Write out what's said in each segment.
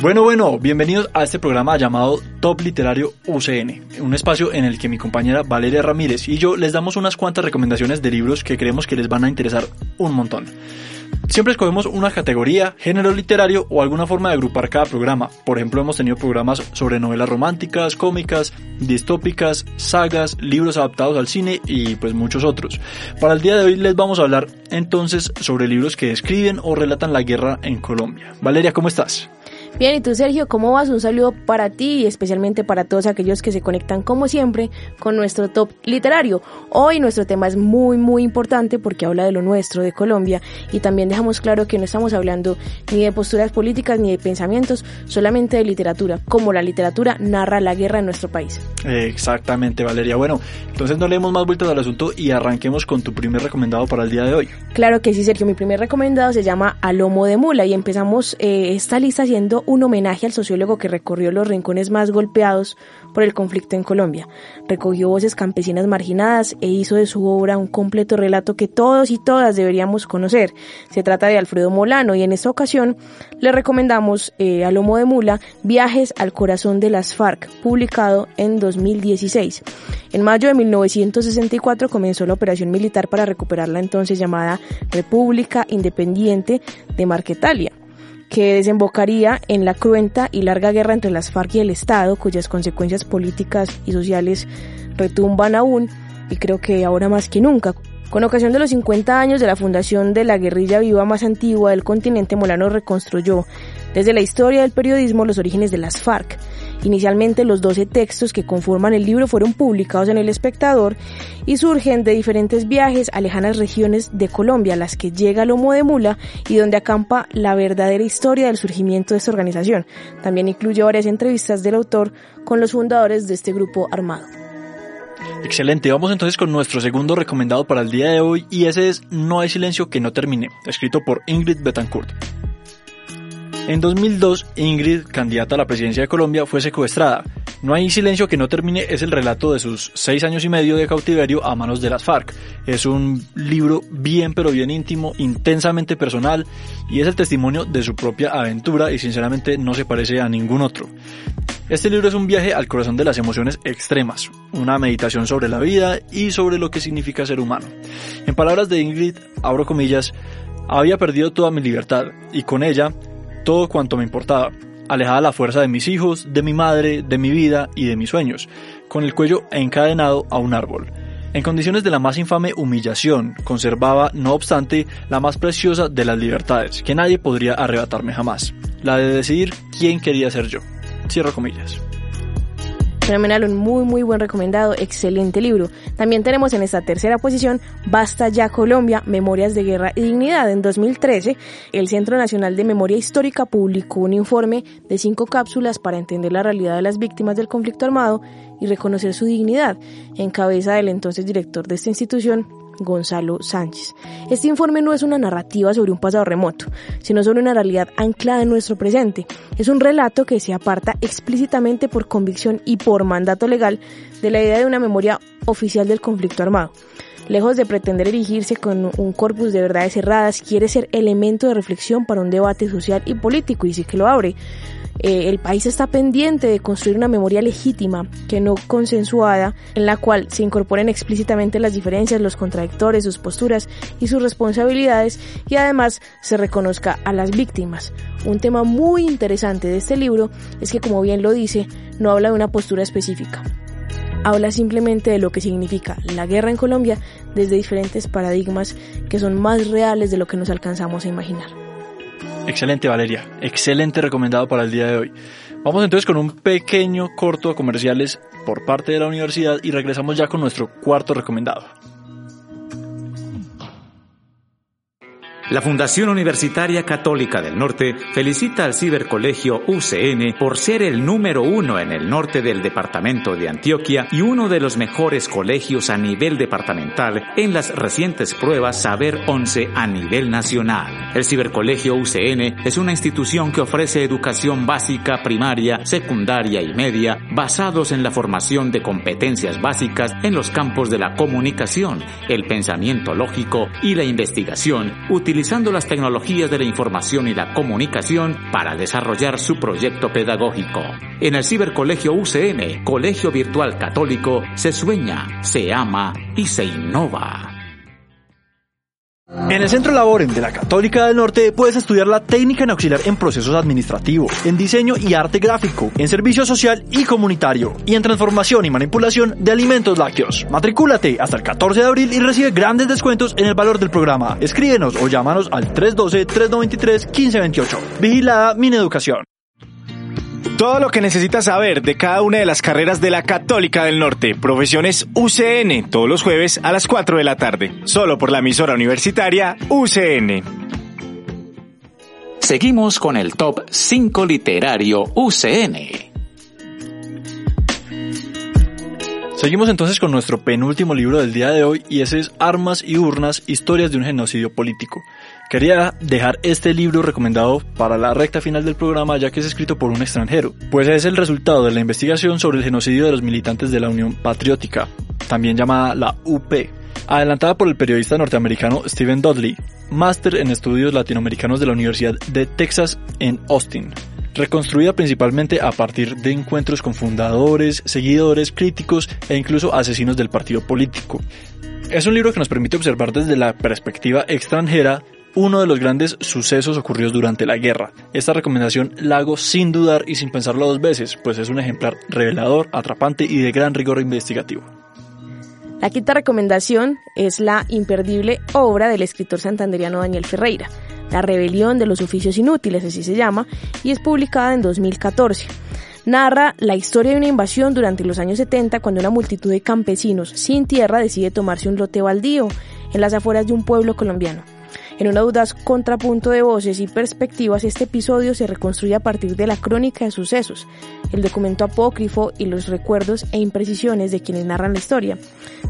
Bueno, bueno, bienvenidos a este programa llamado Top Literario UCN, un espacio en el que mi compañera Valeria Ramírez y yo les damos unas cuantas recomendaciones de libros que creemos que les van a interesar un montón. Siempre escogemos una categoría, género literario o alguna forma de agrupar cada programa. Por ejemplo, hemos tenido programas sobre novelas románticas, cómicas, distópicas, sagas, libros adaptados al cine y pues muchos otros. Para el día de hoy les vamos a hablar entonces sobre libros que describen o relatan la guerra en Colombia. Valeria, ¿cómo estás? Bien, ¿y tú Sergio, cómo vas? Un saludo para ti y especialmente para todos aquellos que se conectan como siempre con nuestro top literario. Hoy nuestro tema es muy muy importante porque habla de lo nuestro, de Colombia, y también dejamos claro que no estamos hablando ni de posturas políticas ni de pensamientos, solamente de literatura, como la literatura narra la guerra en nuestro país. Exactamente, Valeria. Bueno, entonces no leemos más vueltas al asunto y arranquemos con tu primer recomendado para el día de hoy. Claro que sí, Sergio, mi primer recomendado se llama A Lomo de Mula y empezamos eh, esta lista haciendo un homenaje al sociólogo que recorrió los rincones más golpeados por el conflicto en Colombia. Recogió voces campesinas marginadas e hizo de su obra un completo relato que todos y todas deberíamos conocer. Se trata de Alfredo Molano y en esta ocasión le recomendamos eh, a Lomo de Mula Viajes al corazón de las FARC, publicado en 2016. En mayo de 1964 comenzó la operación militar para recuperar la entonces llamada República Independiente de Marquetalia que desembocaría en la cruenta y larga guerra entre las FARC y el Estado, cuyas consecuencias políticas y sociales retumban aún, y creo que ahora más que nunca. Con ocasión de los 50 años de la fundación de la guerrilla viva más antigua del continente, Molano reconstruyó desde la historia del periodismo los orígenes de las FARC Inicialmente los 12 textos que conforman el libro fueron publicados en El Espectador y surgen de diferentes viajes a lejanas regiones de Colombia, a las que llega Lomo de Mula y donde acampa la verdadera historia del surgimiento de esta organización. También incluye varias entrevistas del autor con los fundadores de este grupo armado. Excelente, vamos entonces con nuestro segundo recomendado para el día de hoy y ese es No hay silencio que no termine, escrito por Ingrid Betancourt. En 2002, Ingrid, candidata a la presidencia de Colombia, fue secuestrada. No hay silencio que no termine es el relato de sus seis años y medio de cautiverio a manos de las FARC. Es un libro bien pero bien íntimo, intensamente personal y es el testimonio de su propia aventura y sinceramente no se parece a ningún otro. Este libro es un viaje al corazón de las emociones extremas, una meditación sobre la vida y sobre lo que significa ser humano. En palabras de Ingrid, abro comillas, había perdido toda mi libertad y con ella todo cuanto me importaba, alejada la fuerza de mis hijos, de mi madre, de mi vida y de mis sueños, con el cuello encadenado a un árbol. En condiciones de la más infame humillación, conservaba, no obstante, la más preciosa de las libertades, que nadie podría arrebatarme jamás, la de decidir quién quería ser yo. Cierro comillas. Fenomenal, un muy muy buen recomendado, excelente libro. También tenemos en esta tercera posición Basta ya Colombia, Memorias de Guerra y Dignidad. En 2013, el Centro Nacional de Memoria Histórica publicó un informe de cinco cápsulas para entender la realidad de las víctimas del conflicto armado y reconocer su dignidad, en cabeza del entonces director de esta institución, Gonzalo Sánchez. Este informe no es una narrativa sobre un pasado remoto, sino sobre una realidad anclada en nuestro presente. Es un relato que se aparta explícitamente por convicción y por mandato legal de la idea de una memoria oficial del conflicto armado. Lejos de pretender erigirse con un corpus de verdades cerradas, quiere ser elemento de reflexión para un debate social y político, y sí que lo abre. Eh, el país está pendiente de construir una memoria legítima, que no consensuada, en la cual se incorporen explícitamente las diferencias, los contradictores, sus posturas y sus responsabilidades y además se reconozca a las víctimas. Un tema muy interesante de este libro es que, como bien lo dice, no habla de una postura específica. Habla simplemente de lo que significa la guerra en Colombia desde diferentes paradigmas que son más reales de lo que nos alcanzamos a imaginar. Excelente Valeria, excelente recomendado para el día de hoy. Vamos entonces con un pequeño corto de comerciales por parte de la universidad y regresamos ya con nuestro cuarto recomendado. La Fundación Universitaria Católica del Norte felicita al Cibercolegio UCN por ser el número uno en el norte del departamento de Antioquia y uno de los mejores colegios a nivel departamental en las recientes pruebas Saber 11 a nivel nacional. El Cibercolegio UCN es una institución que ofrece educación básica, primaria, secundaria y media basados en la formación de competencias básicas en los campos de la comunicación, el pensamiento lógico y la investigación, utilizando las tecnologías de la información y la comunicación para desarrollar su proyecto pedagógico. En el Cibercolegio UCN, Colegio Virtual Católico, se sueña, se ama y se innova. En el Centro Laboren de la Católica del Norte puedes estudiar la técnica en auxiliar en procesos administrativos, en diseño y arte gráfico, en servicio social y comunitario, y en transformación y manipulación de alimentos lácteos. Matricúlate hasta el 14 de abril y recibe grandes descuentos en el valor del programa. Escríbenos o llámanos al 312-393-1528. Vigilada Mineducación. Todo lo que necesitas saber de cada una de las carreras de la Católica del Norte, profesiones UCN, todos los jueves a las 4 de la tarde, solo por la emisora universitaria UCN. Seguimos con el top 5 literario UCN. Seguimos entonces con nuestro penúltimo libro del día de hoy y ese es Armas y Urnas, Historias de un Genocidio Político. Quería dejar este libro recomendado para la recta final del programa ya que es escrito por un extranjero, pues es el resultado de la investigación sobre el genocidio de los militantes de la Unión Patriótica, también llamada la UP, adelantada por el periodista norteamericano Stephen Dudley, máster en estudios latinoamericanos de la Universidad de Texas en Austin reconstruida principalmente a partir de encuentros con fundadores, seguidores, críticos e incluso asesinos del partido político. Es un libro que nos permite observar desde la perspectiva extranjera uno de los grandes sucesos ocurridos durante la guerra. Esta recomendación la hago sin dudar y sin pensarlo dos veces, pues es un ejemplar revelador, atrapante y de gran rigor investigativo. La quinta recomendación es la imperdible obra del escritor santanderiano Daniel Ferreira, La rebelión de los oficios inútiles, así se llama, y es publicada en 2014 narra la historia de una invasión durante los años 70 cuando una multitud de campesinos sin tierra decide tomarse un lote baldío en las afueras de un pueblo colombiano. En un audaz contrapunto de voces y perspectivas, este episodio se reconstruye a partir de la crónica de sucesos, el documento apócrifo y los recuerdos e imprecisiones de quienes narran la historia.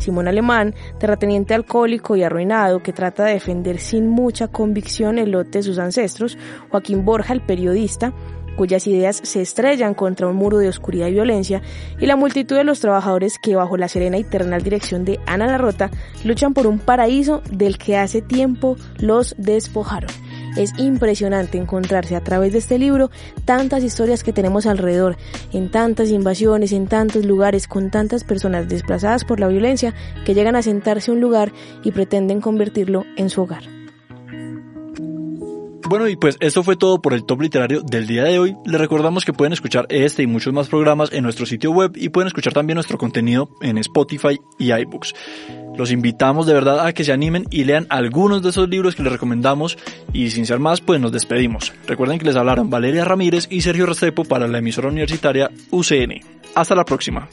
Simón Alemán, terrateniente alcohólico y arruinado que trata de defender sin mucha convicción el lote de sus ancestros, Joaquín Borja, el periodista, cuyas ideas se estrellan contra un muro de oscuridad y violencia, y la multitud de los trabajadores que bajo la serena y eternal dirección de Ana Larrota luchan por un paraíso del que hace tiempo los despojaron. Es impresionante encontrarse a través de este libro tantas historias que tenemos alrededor, en tantas invasiones, en tantos lugares, con tantas personas desplazadas por la violencia que llegan a sentarse a un lugar y pretenden convertirlo en su hogar. Bueno, y pues esto fue todo por el top literario del día de hoy. Les recordamos que pueden escuchar este y muchos más programas en nuestro sitio web y pueden escuchar también nuestro contenido en Spotify y iBooks. Los invitamos de verdad a que se animen y lean algunos de esos libros que les recomendamos y sin ser más, pues nos despedimos. Recuerden que les hablaron Valeria Ramírez y Sergio Restrepo para la emisora universitaria UCN. Hasta la próxima.